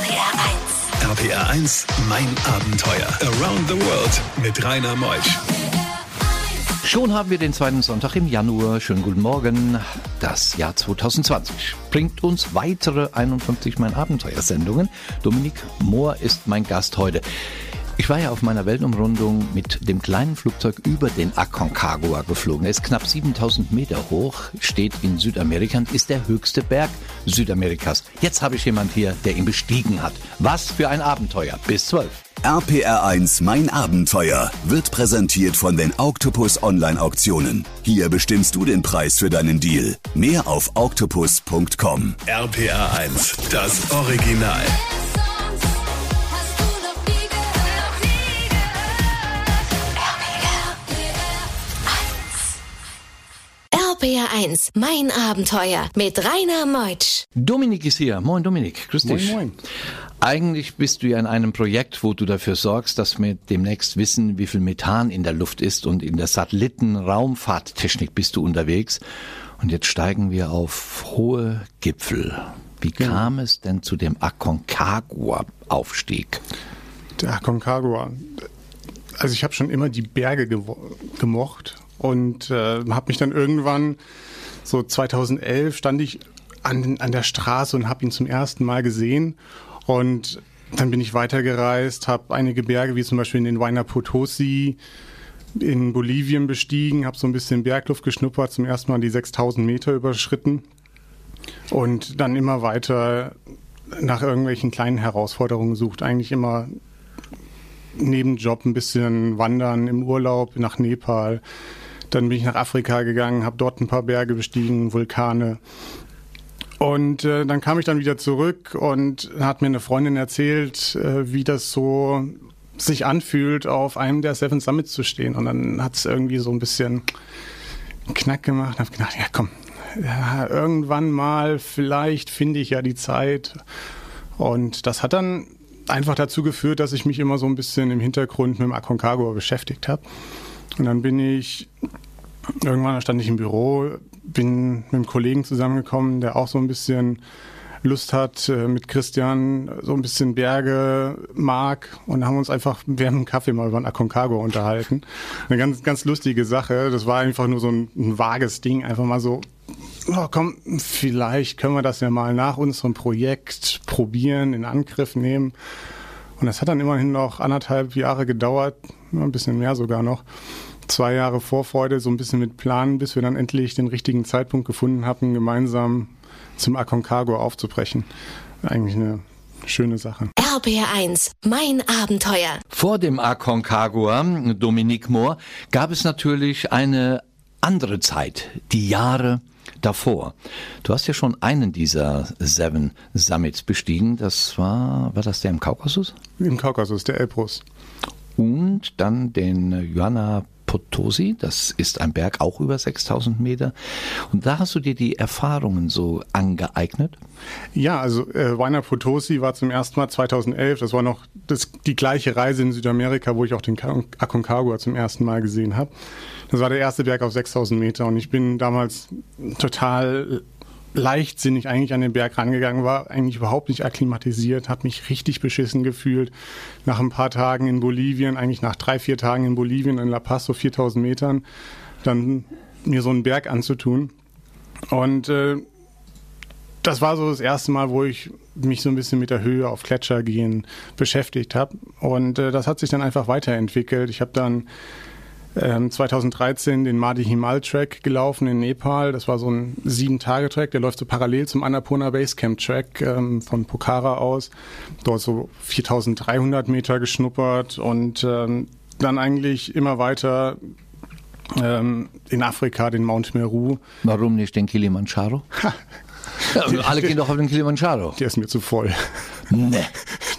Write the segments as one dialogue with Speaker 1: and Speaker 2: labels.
Speaker 1: RPR 1. RPR 1, mein Abenteuer. Around the World mit Rainer Meusch.
Speaker 2: Schon haben wir den zweiten Sonntag im Januar. Schönen guten Morgen. Das Jahr 2020 bringt uns weitere 51 Mein Abenteuer-Sendungen. Dominik Mohr ist mein Gast heute. Ich war ja auf meiner Weltumrundung mit dem kleinen Flugzeug über den Aconcagua geflogen. Er ist knapp 7000 Meter hoch, steht in Südamerika und ist der höchste Berg Südamerikas. Jetzt habe ich jemand hier, der ihn bestiegen hat. Was für ein Abenteuer. Bis 12.
Speaker 1: RPR1 Mein Abenteuer wird präsentiert von den Octopus Online Auktionen. Hier bestimmst du den Preis für deinen Deal. Mehr auf octopus.com. RPR1, das Original.
Speaker 3: RPR1, mein Abenteuer mit Rainer Meutsch.
Speaker 2: Dominik ist hier. Moin Dominik, grüß dich.
Speaker 4: Moin, moin.
Speaker 2: Eigentlich bist du ja in einem Projekt, wo du dafür sorgst, dass wir demnächst wissen, wie viel Methan in der Luft ist und in der Satelliten-Raumfahrttechnik bist du unterwegs. Und jetzt steigen wir auf hohe Gipfel. Wie
Speaker 4: Genau.
Speaker 2: kam es denn zu dem Aconcagua-Aufstieg?
Speaker 4: Der Aconcagua. Also ich habe schon immer die Berge gemocht und äh, habe mich dann irgendwann, so 2011, stand ich an, an der Straße und habe ihn zum ersten Mal gesehen. Und dann bin ich weitergereist, habe einige Berge, wie zum Beispiel in den Huayna Potosi, in Bolivien bestiegen, habe so ein bisschen Bergluft geschnuppert, zum ersten Mal die 6000 Meter überschritten und dann immer weiter nach irgendwelchen kleinen Herausforderungen gesucht. Eigentlich immer neben Job ein bisschen wandern im Urlaub nach Nepal. Dann bin ich nach Afrika gegangen, habe dort ein paar Berge bestiegen, Vulkane. Und äh, dann kam ich dann wieder zurück und hat mir eine Freundin erzählt, äh, wie das so sich anfühlt, auf einem der Seven Summits zu stehen. Und dann hat es irgendwie so ein bisschen Knack gemacht. Und habe gedacht, ja komm, ja, irgendwann mal, vielleicht finde ich ja die Zeit. Und das hat dann einfach dazu geführt, dass ich mich immer so ein bisschen im Hintergrund mit dem Aconcagua beschäftigt habe. Und dann bin ich, irgendwann stand ich im Büro, bin mit einem Kollegen zusammengekommen, der auch so ein bisschen Lust hat, äh, mit Christian so ein bisschen Berge mag und haben uns einfach während dem Kaffee mal über den Aconcagua unterhalten. Eine ganz, ganz lustige Sache. Das war einfach nur so ein, ein vages Ding, einfach mal so, oh, komm, vielleicht können wir das ja mal nach unserem Projekt probieren, in Angriff nehmen. Und das hat dann immerhin noch anderthalb Jahre gedauert, ein bisschen mehr sogar noch. Zwei Jahre Vorfreude, so ein bisschen mit Planen, bis wir dann endlich den richtigen Zeitpunkt gefunden hatten, gemeinsam zum Aconcagua aufzubrechen. Eigentlich eine schöne Sache.
Speaker 3: RPR1, mein Abenteuer.
Speaker 2: Vor dem Aconcagua, Dominik Mohr, gab es natürlich eine andere Zeit, die Jahre davor. Du hast ja schon einen dieser Seven Summits bestiegen. Das war, war das der im Kaukasus?
Speaker 4: Im Kaukasus, der Elbrus.
Speaker 2: Und dann den Joanna Potosi, das ist ein Berg auch über 6000 Meter. Und da hast du dir die Erfahrungen so angeeignet?
Speaker 4: Ja, also äh, Huayna Potosi war zum ersten Mal 2011. Das war noch das, die gleiche Reise in Südamerika, wo ich auch den Aconcagua zum ersten Mal gesehen habe. Das war der erste Berg auf 6000 Meter und ich bin damals total leichtsinnig eigentlich an den Berg rangegangen, war eigentlich überhaupt nicht akklimatisiert, habe mich richtig beschissen gefühlt. Nach ein paar Tagen in Bolivien, eigentlich nach drei, vier Tagen in Bolivien, in La Paz, so 4000 Metern, dann mir so einen Berg anzutun. Und äh, das war so das erste Mal, wo ich mich so ein bisschen mit der Höhe auf Gletscher gehen beschäftigt habe. Und äh, das hat sich dann einfach weiterentwickelt. Ich habe dann 2013 den Madi Himal Track gelaufen in Nepal. Das war so ein Sieben-Tage-Track, der läuft so parallel zum Annapurna Basecamp Track ähm, von Pokhara aus. Dort so 4300 Meter geschnuppert und ähm, dann eigentlich immer weiter ähm, in Afrika den Mount Meru.
Speaker 2: Warum nicht den Kilimanjaro? Ja, alle gehen doch auf den Kilimanjaro.
Speaker 4: Der ist mir zu voll.
Speaker 2: Nee.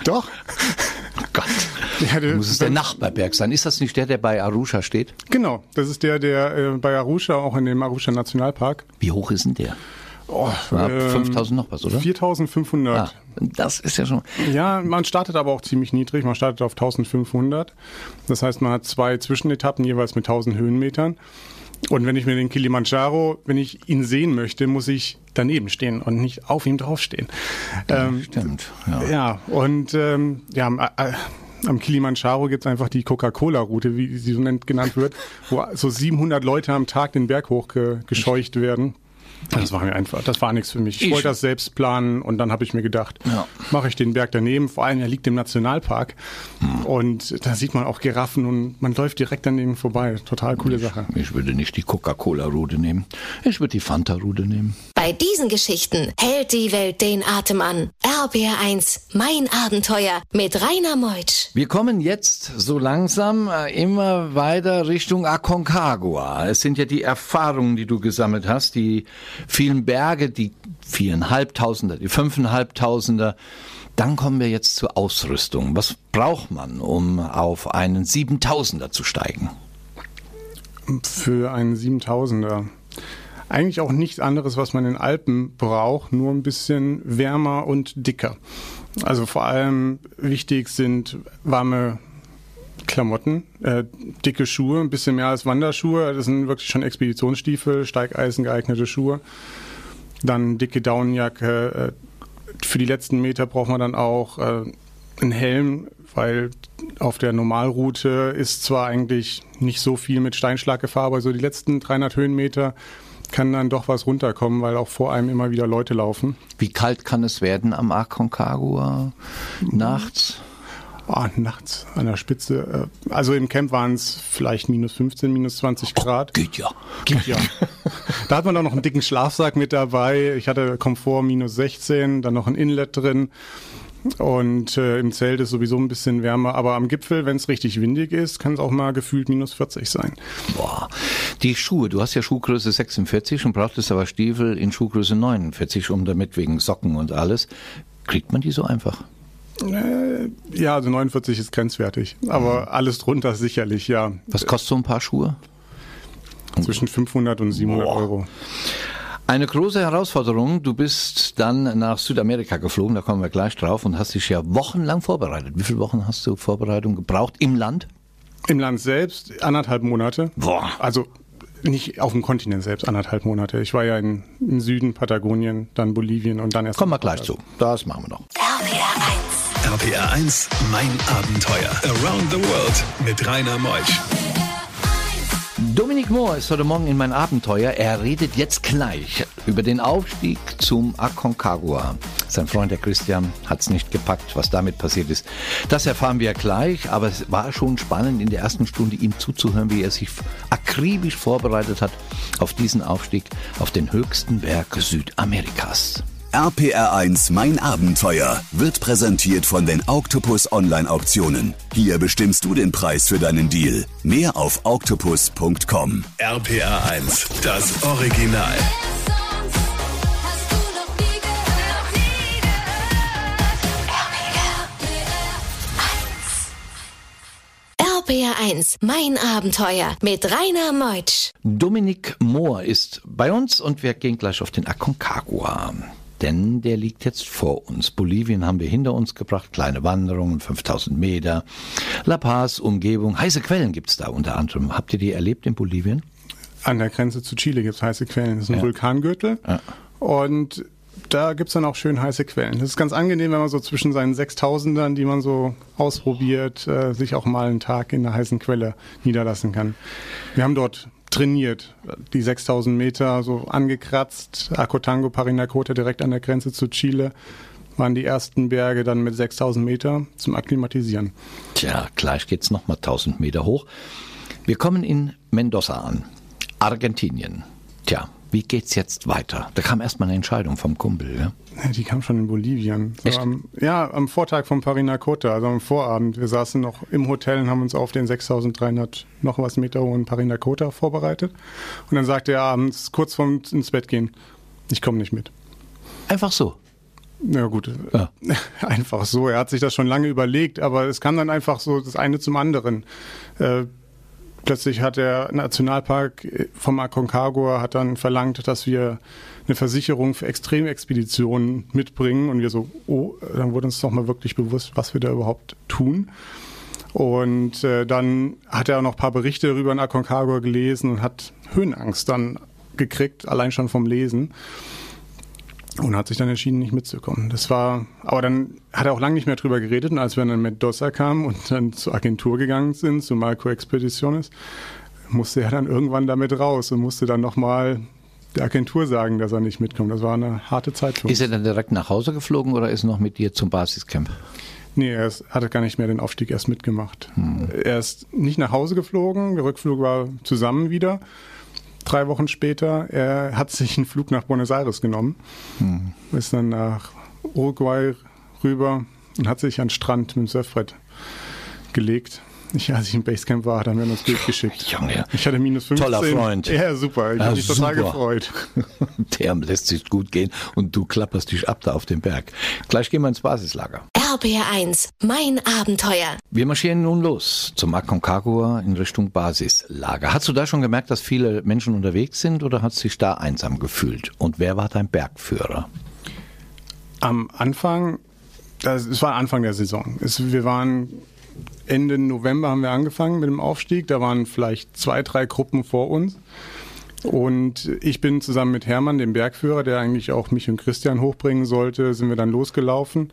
Speaker 4: Doch. Ja, der-
Speaker 2: Muss es der Nachbarberg sein? Ist das nicht der, der bei Arusha steht?
Speaker 4: Genau, das ist der, der äh, bei Arusha, auch in dem Arusha Nationalpark.
Speaker 2: Wie hoch ist denn der?
Speaker 4: Oh,
Speaker 2: Ja,
Speaker 4: ähm,
Speaker 2: 5000 noch was, oder?
Speaker 4: 4500.
Speaker 2: Ah, das ist ja schon.
Speaker 4: Ja, man startet aber auch ziemlich niedrig. Man startet auf 1500. Das heißt, man hat zwei Zwischenetappen jeweils mit 1000 Höhenmetern. Und wenn ich mir den Kilimanjaro, wenn ich ihn sehen möchte, muss ich daneben stehen und nicht auf ihm draufstehen.
Speaker 2: Ja, ähm, stimmt.
Speaker 4: Ja. ja, und ähm, ja, äh, am Kilimanjaro gibt es einfach die Coca-Cola-Route, wie sie so genannt wird, wo so 700 Leute am Tag den Berg hochgescheucht werden. Das war mir einfach, das war nichts für mich. Ich, ich wollte das selbst planen und dann habe ich mir gedacht, ja. mache ich den Berg daneben. Vor allem, er liegt im Nationalpark hm. und da sieht man auch Giraffen und man läuft direkt an denen vorbei. Total coole
Speaker 2: ich,
Speaker 4: Sache.
Speaker 2: Ich würde nicht die Coca-Cola-Route nehmen. Ich würde die Fanta-Route nehmen.
Speaker 3: Bei diesen Geschichten hält die Welt den Atem an. RBR1, mein Abenteuer mit Rainer Meutsch.
Speaker 2: Wir kommen jetzt so langsam äh, immer weiter Richtung Aconcagua. Es sind ja die Erfahrungen, die du gesammelt hast, die vielen Berge, die viereinhalbtausender, die fünfeinhalbtausender. Dann kommen wir jetzt zur Ausrüstung. Was braucht man, um auf einen Siebentausender zu steigen?
Speaker 4: Für einen Siebentausender eigentlich auch nichts anderes, was man in Alpen braucht, nur ein bisschen wärmer und dicker. Also vor allem wichtig sind warme Klamotten, äh, dicke Schuhe, ein bisschen mehr als Wanderschuhe. Das sind wirklich schon Expeditionsstiefel, Steigeisen geeignete Schuhe. Dann dicke Daunenjacke. Äh, für die letzten Meter braucht man dann auch äh, einen Helm, weil auf der Normalroute ist zwar eigentlich nicht so viel mit Steinschlaggefahr, aber so die letzten 300 Höhenmeter kann dann doch was runterkommen, weil auch vor einem immer wieder Leute laufen.
Speaker 2: Wie kalt kann es werden am Aconcagua nachts?
Speaker 4: Oh, nachts an der Spitze. Äh, also im Camp waren es vielleicht minus 15, minus 20 Grad.
Speaker 2: Oh, geht ja.
Speaker 4: Geht ja. da hat man dann noch einen dicken Schlafsack mit dabei. Ich hatte Komfort minus 16, dann noch ein Inlet drin. Und äh, im Zelt ist sowieso ein bisschen wärmer, aber am Gipfel, wenn es richtig windig ist, kann es auch mal gefühlt minus 40 sein.
Speaker 2: Boah. Die Schuhe, du hast ja Schuhgröße 46 und brauchtest aber Stiefel in Schuhgröße 49, um damit wegen Socken und alles. Kriegt man die so einfach?
Speaker 4: Äh, ja, also 49 ist grenzwertig, aber mhm. alles drunter sicherlich, ja.
Speaker 2: Was kostet so ein paar Schuhe?
Speaker 4: Zwischen 500 und 700 Boah. Euro.
Speaker 2: Eine große Herausforderung. Du bist dann nach Südamerika geflogen, da kommen wir gleich drauf und hast dich ja wochenlang vorbereitet. Wie viele Wochen hast du Vorbereitung gebraucht im Land?
Speaker 4: Im Land selbst anderthalb Monate.
Speaker 2: Boah.
Speaker 4: Also nicht auf dem Kontinent selbst anderthalb Monate. Ich war ja in, im Süden, Patagonien, dann Bolivien und dann erst.
Speaker 2: Kommen wir gleich zu. Das machen wir noch.
Speaker 1: RPR 1. RPR 1, mein Abenteuer. Around the World mit Rainer Meusch.
Speaker 2: Dominik Mohr ist heute Morgen in mein Abenteuer. Er redet jetzt gleich über den Aufstieg zum Aconcagua. Sein Freund der Christian hat es nicht gepackt, was damit passiert ist. Das erfahren wir gleich, aber es war schon spannend in der ersten Stunde ihm zuzuhören, wie er sich akribisch vorbereitet hat auf diesen Aufstieg auf den höchsten Berg Südamerikas.
Speaker 1: RPR1 Mein Abenteuer wird präsentiert von den Octopus Online Auktionen. Hier bestimmst du den Preis für deinen Deal. Mehr auf octopus.com. RPR1, das Original.
Speaker 3: RPR1, mein Abenteuer mit Rainer Meutsch.
Speaker 2: Dominik Mohr ist bei uns und wir gehen gleich auf den Aconcagua denn der liegt jetzt vor uns. Bolivien haben wir hinter uns gebracht, kleine Wanderungen, 5000 Meter. La Paz, Umgebung, heiße Quellen gibt's da unter anderem. Habt ihr die erlebt in Bolivien?
Speaker 4: An der Grenze zu Chile gibt's heiße Quellen. Das ist ein ja. Vulkangürtel. Ja. Und da gibt's dann auch schön heiße Quellen. Das ist ganz angenehm, wenn man so zwischen seinen 6000ern, die man so ausprobiert, äh, sich auch mal einen Tag in einer heißen Quelle niederlassen kann. Wir haben dort trainiert. Die 6000 Meter so angekratzt. Acotango, Parinacota direkt an der Grenze zu Chile waren die ersten Berge dann mit 6000 Meter zum Akklimatisieren.
Speaker 2: Tja, gleich geht's nochmal 1000 Meter hoch. Wir kommen in Mendoza an, Argentinien. Tja, wie geht's jetzt weiter? Da kam erstmal eine Entscheidung vom Kumpel, ja?
Speaker 4: Die kam schon in Bolivien. So am, ja, am Vortag von Parinacota, also am Vorabend. Wir saßen noch im Hotel und haben uns auf den 6300 noch was Meter hohen Parinacota vorbereitet. Und dann sagte er abends, kurz vorm ins Bett gehen, ich komme nicht mit.
Speaker 2: Einfach so?
Speaker 4: Ja gut, ja. einfach so. Er hat sich das schon lange überlegt, aber es kam dann einfach so das eine zum anderen. Äh, plötzlich hat der Nationalpark vom Aconcagua hat dann verlangt, dass wir eine Versicherung für Extremexpeditionen mitbringen und wir so, oh, dann wurde uns doch mal wirklich bewusst, was wir da überhaupt tun. Und äh, dann hat er auch noch ein paar Berichte über den Aconcagua gelesen und hat Höhenangst dann gekriegt, allein schon vom Lesen. Und hat sich dann entschieden, nicht mitzukommen. Das war, aber dann hat er auch lange nicht mehr drüber geredet. Und als wir dann mit Dossa kamen und dann zur Agentur gegangen sind, zu Marco Expeditiones, musste er dann irgendwann damit raus und musste dann nochmal der Agentur sagen, dass er nicht mitkommt. Das war eine harte Zeit
Speaker 2: für uns. Ist er dann direkt nach Hause geflogen oder ist er noch mit dir zum Basiscamp?
Speaker 4: Nee, er ist, hatte gar nicht mehr den Aufstieg erst mitgemacht. Hm. Er ist nicht nach Hause geflogen, der Rückflug war zusammen wieder. Drei Wochen später, er hat sich einen Flug nach Buenos Aires genommen, hm. ist dann nach Uruguay rüber und hat sich an den Strand mit dem Surfbrett gelegt ich, als ich im Basecamp war, dann haben wir uns Bild geschickt.
Speaker 2: Junge.
Speaker 4: Ich hatte minus 15.
Speaker 2: Toller Freund.
Speaker 4: Ja, super. Ich ja, habe mich total gefreut.
Speaker 2: Der lässt sich gut gehen und du klapperst dich ab da auf den Berg. Gleich gehen wir ins Basislager.
Speaker 3: RBR1, mein Abenteuer.
Speaker 2: Wir marschieren nun los zum Aconcagua in Richtung Basislager. Hast du da schon gemerkt, dass viele Menschen unterwegs sind oder hast du dich da einsam gefühlt? Und wer war dein Bergführer?
Speaker 4: Am Anfang, es war Anfang der Saison. Es, wir waren Ende November haben wir angefangen mit dem Aufstieg. Da waren vielleicht zwei, drei Gruppen vor uns. Und ich bin zusammen mit Hermann, dem Bergführer, der eigentlich auch mich und Christian hochbringen sollte, sind wir dann losgelaufen.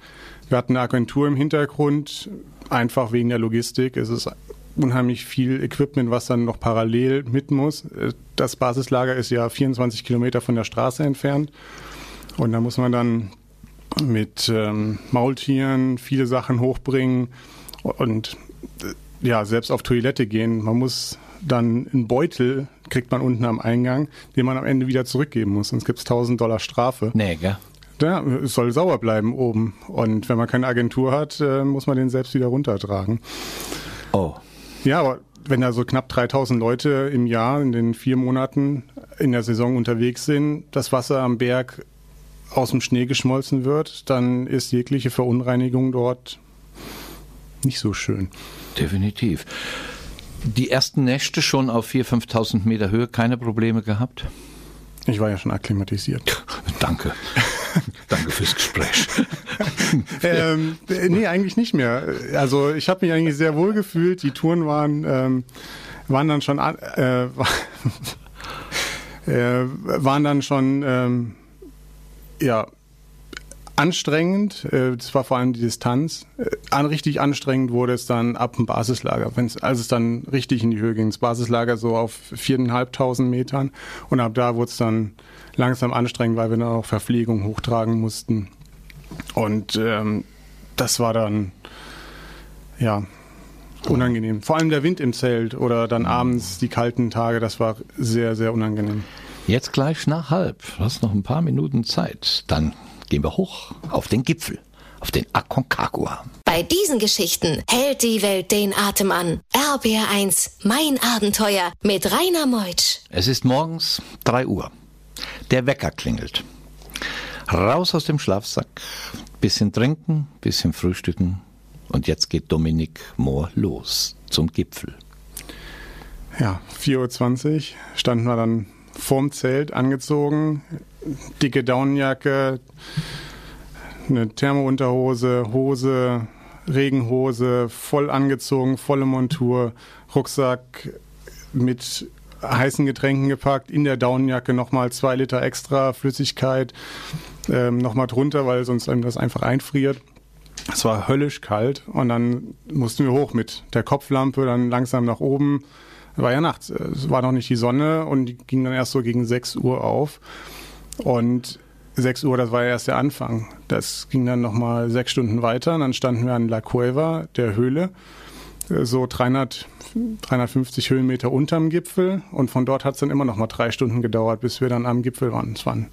Speaker 4: Wir hatten eine Agentur im Hintergrund, einfach wegen der Logistik. Es ist unheimlich viel Equipment, was dann noch parallel mit muss. Das Basislager ist ja 24 Kilometer von der Straße entfernt. Und da muss man dann mit ähm, Maultieren viele Sachen hochbringen. Und ja, selbst auf Toilette gehen. Man muss dann einen Beutel, kriegt man unten am Eingang, den man am Ende wieder zurückgeben muss. Sonst gibt es 1000 Dollar Strafe.
Speaker 2: Nee, gell?
Speaker 4: Ja, es soll sauer bleiben oben. Und wenn man keine Agentur hat, äh, muss man den selbst wieder runtertragen.
Speaker 2: Oh.
Speaker 4: Ja, aber wenn da so knapp 3000 Leute im Jahr in den vier Monaten in der Saison unterwegs sind, das Wasser am Berg aus dem Schnee geschmolzen wird, dann ist jegliche Verunreinigung dort nicht so schön.
Speaker 2: Definitiv. Die ersten Nächte schon auf 4.000, 5.000 Meter Höhe, keine Probleme gehabt?
Speaker 4: Ich war ja schon akklimatisiert.
Speaker 2: Danke. Danke fürs Gespräch.
Speaker 4: ähm, nee, eigentlich nicht mehr. Also ich habe mich eigentlich sehr wohl gefühlt. Die Touren waren, ähm, waren dann schon äh, äh, waren dann schon ähm, ja anstrengend. Äh, das war vor allem die Distanz. Äh, richtig anstrengend wurde es dann ab dem Basislager, wenn's, als es dann richtig in die Höhe ging. Das Basislager so auf 4.500 Metern und ab da wurde es dann langsam anstrengend, weil wir dann auch Verpflegung hochtragen mussten. Und ähm, das war dann, ja, unangenehm. Vor allem der Wind im Zelt oder dann abends die kalten Tage, das war sehr, sehr unangenehm.
Speaker 2: Jetzt gleich nach halb. Du hast noch ein paar Minuten Zeit. Dann gehen wir hoch auf den Gipfel, auf den Aconcagua.
Speaker 3: Bei diesen Geschichten hält die Welt den Atem an. RBR1, mein Abenteuer mit Rainer Meutsch.
Speaker 2: Es ist morgens 3 Uhr. Der Wecker klingelt. Raus aus dem Schlafsack, bisschen trinken, bisschen frühstücken. Und jetzt geht Dominik Mohr los zum Gipfel.
Speaker 4: Ja, 4.20 Uhr standen wir dann vorm Zelt angezogen, dicke Daunenjacke, eine Thermounterhose, Hose, Regenhose, voll angezogen, volle Montur, Rucksack mit heißen Getränken gepackt, in der Daunenjacke nochmal zwei Liter extra Flüssigkeit ähm, nochmal drunter, weil sonst einem das einfach einfriert. Es war höllisch kalt und dann mussten wir hoch mit der Kopflampe, dann langsam nach oben. War ja nachts, es war noch nicht die Sonne und die ging dann erst so gegen 6 Uhr auf. Und 6 Uhr, das war ja erst der Anfang. Das ging dann nochmal sechs Stunden weiter. Und dann standen wir an La Cueva, der Höhle, so 300, 350 Höhenmeter unterm Gipfel. Und von dort hat es dann immer noch mal drei Stunden gedauert, bis wir dann am Gipfel waren. Das waren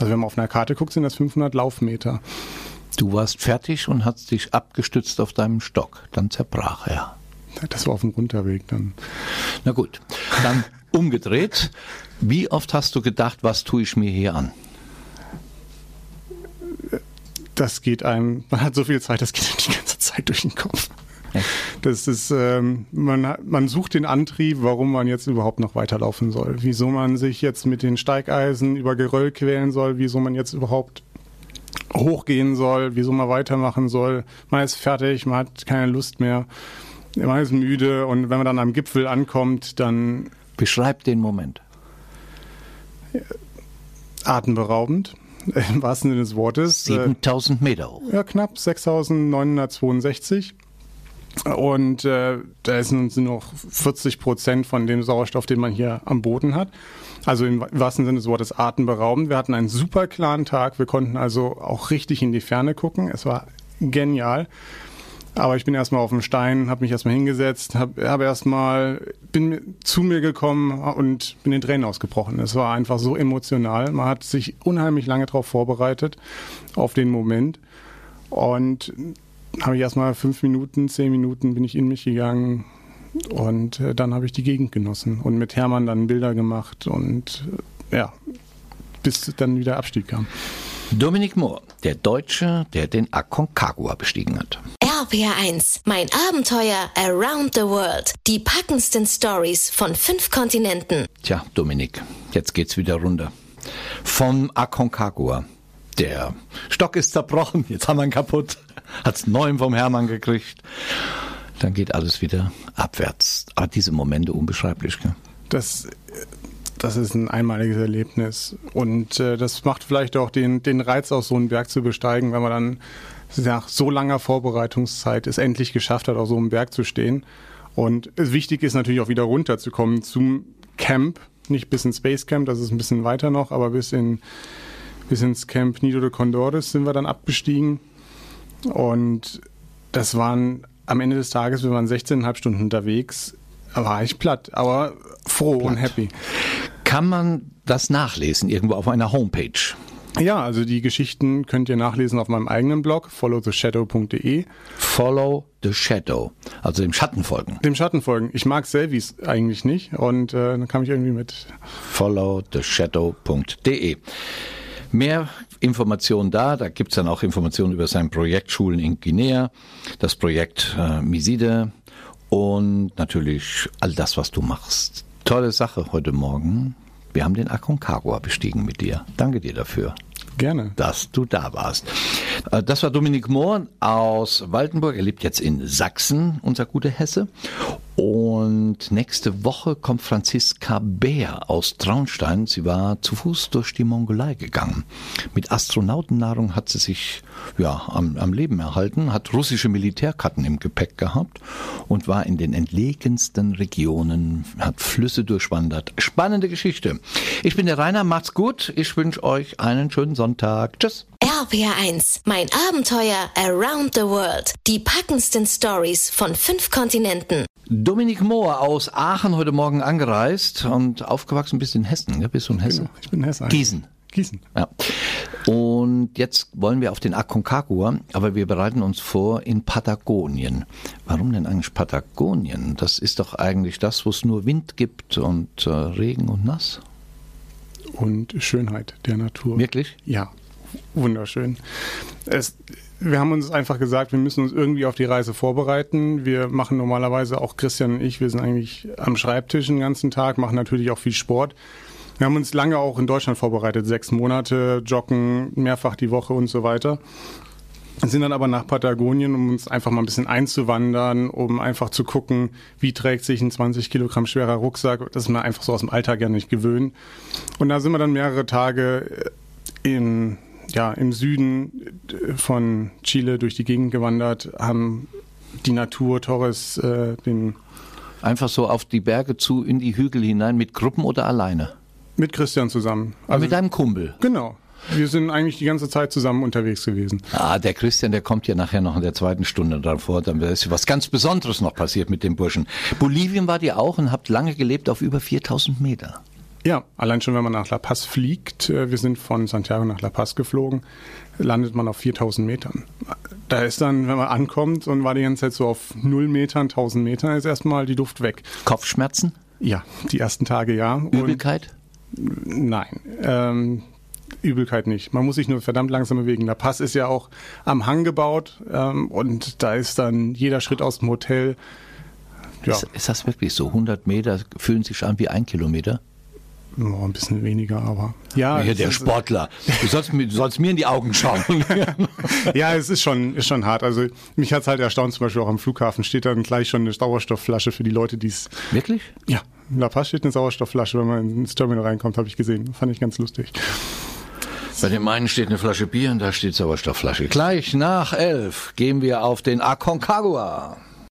Speaker 4: also wenn man auf einer Karte guckt, sind das 500 Laufmeter.
Speaker 2: Du warst fertig und hast dich abgestützt auf deinem Stock. Dann zerbrach er.
Speaker 4: Das war auf dem Runterweg dann.
Speaker 2: Na gut, dann umgedreht. Wie oft hast du gedacht, was tue ich mir hier an?
Speaker 4: Das geht einem, man hat so viel Zeit, das geht einem die ganze Zeit durch den Kopf. Das ist, ähm, man, man sucht den Antrieb, warum man jetzt überhaupt noch weiterlaufen soll. Wieso man sich jetzt mit den Steigeisen über Geröll quälen soll, wieso man jetzt überhaupt hochgehen soll, wieso man weitermachen soll. Man ist fertig, man hat keine Lust mehr. Man ist müde und wenn man dann am Gipfel ankommt, dann.
Speaker 2: Beschreibt den Moment.
Speaker 4: Atemberaubend, im wahrsten Sinne des Wortes.
Speaker 2: 7000 Meter hoch.
Speaker 4: Ja, knapp 6962. Und äh, da sind noch 40 Prozent von dem Sauerstoff, den man hier am Boden hat. Also im wahrsten Sinne des Wortes atemberaubend. Wir hatten einen super klaren Tag. Wir konnten also auch richtig in die Ferne gucken. Es war genial. Aber ich bin erstmal auf dem Stein, habe mich erstmal hingesetzt, habe hab erstmal, bin zu mir gekommen und bin in Tränen ausgebrochen. Es war einfach so emotional. Man hat sich unheimlich lange darauf vorbereitet, auf den Moment. Und habe ich erstmal fünf Minuten, zehn Minuten bin ich in mich gegangen und äh, dann habe ich die Gegend genossen und mit Hermann dann Bilder gemacht und äh, ja, bis dann wieder Abstieg kam.
Speaker 2: Dominik Mohr, der Deutsche, der den Aconcagua bestiegen hat.
Speaker 3: RPR1, mein Abenteuer around the world. Die packendsten Stories von fünf Kontinenten.
Speaker 2: Tja, Dominik, jetzt geht's wieder runter. Vom Aconcagua. Der Stock ist zerbrochen, jetzt haben wir ihn kaputt. Hat's neuen vom Hermann gekriegt. Dann geht alles wieder abwärts. Aber diese Momente unbeschreiblich. Gell?
Speaker 4: Das das ist ein einmaliges Erlebnis. Und äh, das macht vielleicht auch den, den Reiz aus, so einen Berg zu besteigen, wenn man dann nach so langer Vorbereitungszeit es endlich geschafft hat, auf so einem Berg zu stehen. Und wichtig ist natürlich auch wieder runterzukommen zum Camp, nicht bis ins Space Camp, das ist ein bisschen weiter noch, aber bis, in, bis ins Camp Nido de Condores sind wir dann abgestiegen. Und das waren am Ende des Tages, wir waren 16,5 Stunden unterwegs, war ich platt, aber froh platt. und happy.
Speaker 2: Kann man das nachlesen irgendwo auf einer Homepage?
Speaker 4: Ja, also die Geschichten könnt ihr nachlesen auf meinem eigenen Blog, followtheshadow.de.
Speaker 2: Follow the Shadow, also dem Schatten folgen.
Speaker 4: Dem Schatten folgen. Ich mag Selfies eigentlich nicht und äh, dann kam ich irgendwie mit.
Speaker 2: followtheshadow.de. Mehr Informationen da, da gibt's dann auch Informationen über sein Projekt Schulen in Guinea, das Projekt äh, Miside und natürlich all das, was du machst. Tolle Sache heute Morgen. Wir haben den Aconcagua bestiegen mit dir. Danke dir dafür.
Speaker 4: Gerne.
Speaker 2: Dass du da warst. Äh, das war Dominik Mohr aus Waldenburg. Er lebt jetzt in Sachsen, unser guter Hesse. Und nächste Woche kommt Franziska Bär aus Traunstein. Sie war zu Fuß durch die Mongolei gegangen. Mit Astronautennahrung hat sie sich ja, am, am Leben erhalten, hat russische Militärkarten im Gepäck gehabt und war in den entlegensten Regionen, hat Flüsse durchwandert. Spannende Geschichte. Ich bin der Rainer, macht's gut. Ich wünsche euch einen schönen Sonntag. Tschüss.
Speaker 3: RPR1, mein Abenteuer around the world. Die packendsten Stories von fünf Kontinenten.
Speaker 2: Dominik Mohr aus Aachen heute Morgen angereist und aufgewachsen bist in Hessen. Ja, bist du in Hessen? Genau,
Speaker 4: ich bin in Hessen.
Speaker 2: Gießen.
Speaker 4: Gießen.
Speaker 2: Ja. Und jetzt wollen wir auf den Aconcagua, aber wir bereiten uns vor in Patagonien. Warum denn eigentlich Patagonien? Das ist doch eigentlich das, wo es nur Wind gibt und äh, Regen und nass.
Speaker 4: Und Schönheit der Natur.
Speaker 2: Wirklich?
Speaker 4: Ja, wunderschön. Es, wir haben uns einfach gesagt, wir müssen uns irgendwie auf die Reise vorbereiten. Wir machen normalerweise auch Christian und ich, wir sind eigentlich am Schreibtisch den ganzen Tag, machen natürlich auch viel Sport. Wir haben uns lange auch in Deutschland vorbereitet, sechs Monate, joggen mehrfach die Woche und so weiter. Sind dann aber nach Patagonien, um uns einfach mal ein bisschen einzuwandern, um einfach zu gucken, wie trägt sich ein 20 Kilogramm schwerer Rucksack. Das ist mir einfach so aus dem Alltag ja nicht gewöhnt. Und da sind wir dann mehrere Tage in, ja, im Süden von Chile durch die Gegend gewandert, haben die Natur, Torres, äh, den
Speaker 2: Einfach so auf die Berge zu, in die Hügel hinein, mit Gruppen oder alleine?
Speaker 4: Mit Christian zusammen.
Speaker 2: Also mit deinem Kumpel?
Speaker 4: Genau. Wir sind eigentlich die ganze Zeit zusammen unterwegs gewesen.
Speaker 2: Ah, der Christian, der kommt ja nachher noch in der zweiten Stunde davor. Dann ist was ganz Besonderes noch passiert mit dem Burschen. Bolivien war ihr auch und habt lange gelebt auf über 4000 Meter.
Speaker 4: Ja, allein schon, wenn man nach La Paz fliegt, äh, wir sind von Santiago nach La Paz geflogen, landet man auf 4000 Metern. Da ist dann, wenn man ankommt und war die ganze Zeit so auf 0 Metern, 1000 Metern, ist erstmal die Luft weg.
Speaker 2: Kopfschmerzen?
Speaker 4: Ja, die ersten Tage ja.
Speaker 2: Übelkeit? Und
Speaker 4: Nein. Ähm, Übelkeit nicht. Man muss sich nur verdammt langsam bewegen. Der Pass ist ja auch am Hang gebaut ähm, und da ist dann jeder Schritt aus dem Hotel.
Speaker 2: Ja. Ist, ist, das wirklich so? 100 Meter fühlen sich an wie ein Kilometer?
Speaker 4: Oh, ein bisschen weniger, aber ja.
Speaker 2: Hier der Sportler. Du sollst, du sollst mir in die Augen schauen.
Speaker 4: ja, es ist schon, ist schon hart. Also mich hat es halt erstaunt, zum Beispiel auch am Flughafen steht dann gleich schon eine Sauerstoffflasche für die Leute, die es.
Speaker 2: Wirklich?
Speaker 4: Ja. In La Paz steht eine Sauerstoffflasche, wenn man ins Terminal reinkommt, habe ich gesehen. Fand ich ganz lustig.
Speaker 2: Bei dem einen steht eine Flasche Bier und da steht Sauerstoffflasche. Gleich nach elf gehen wir auf den Aconcagua.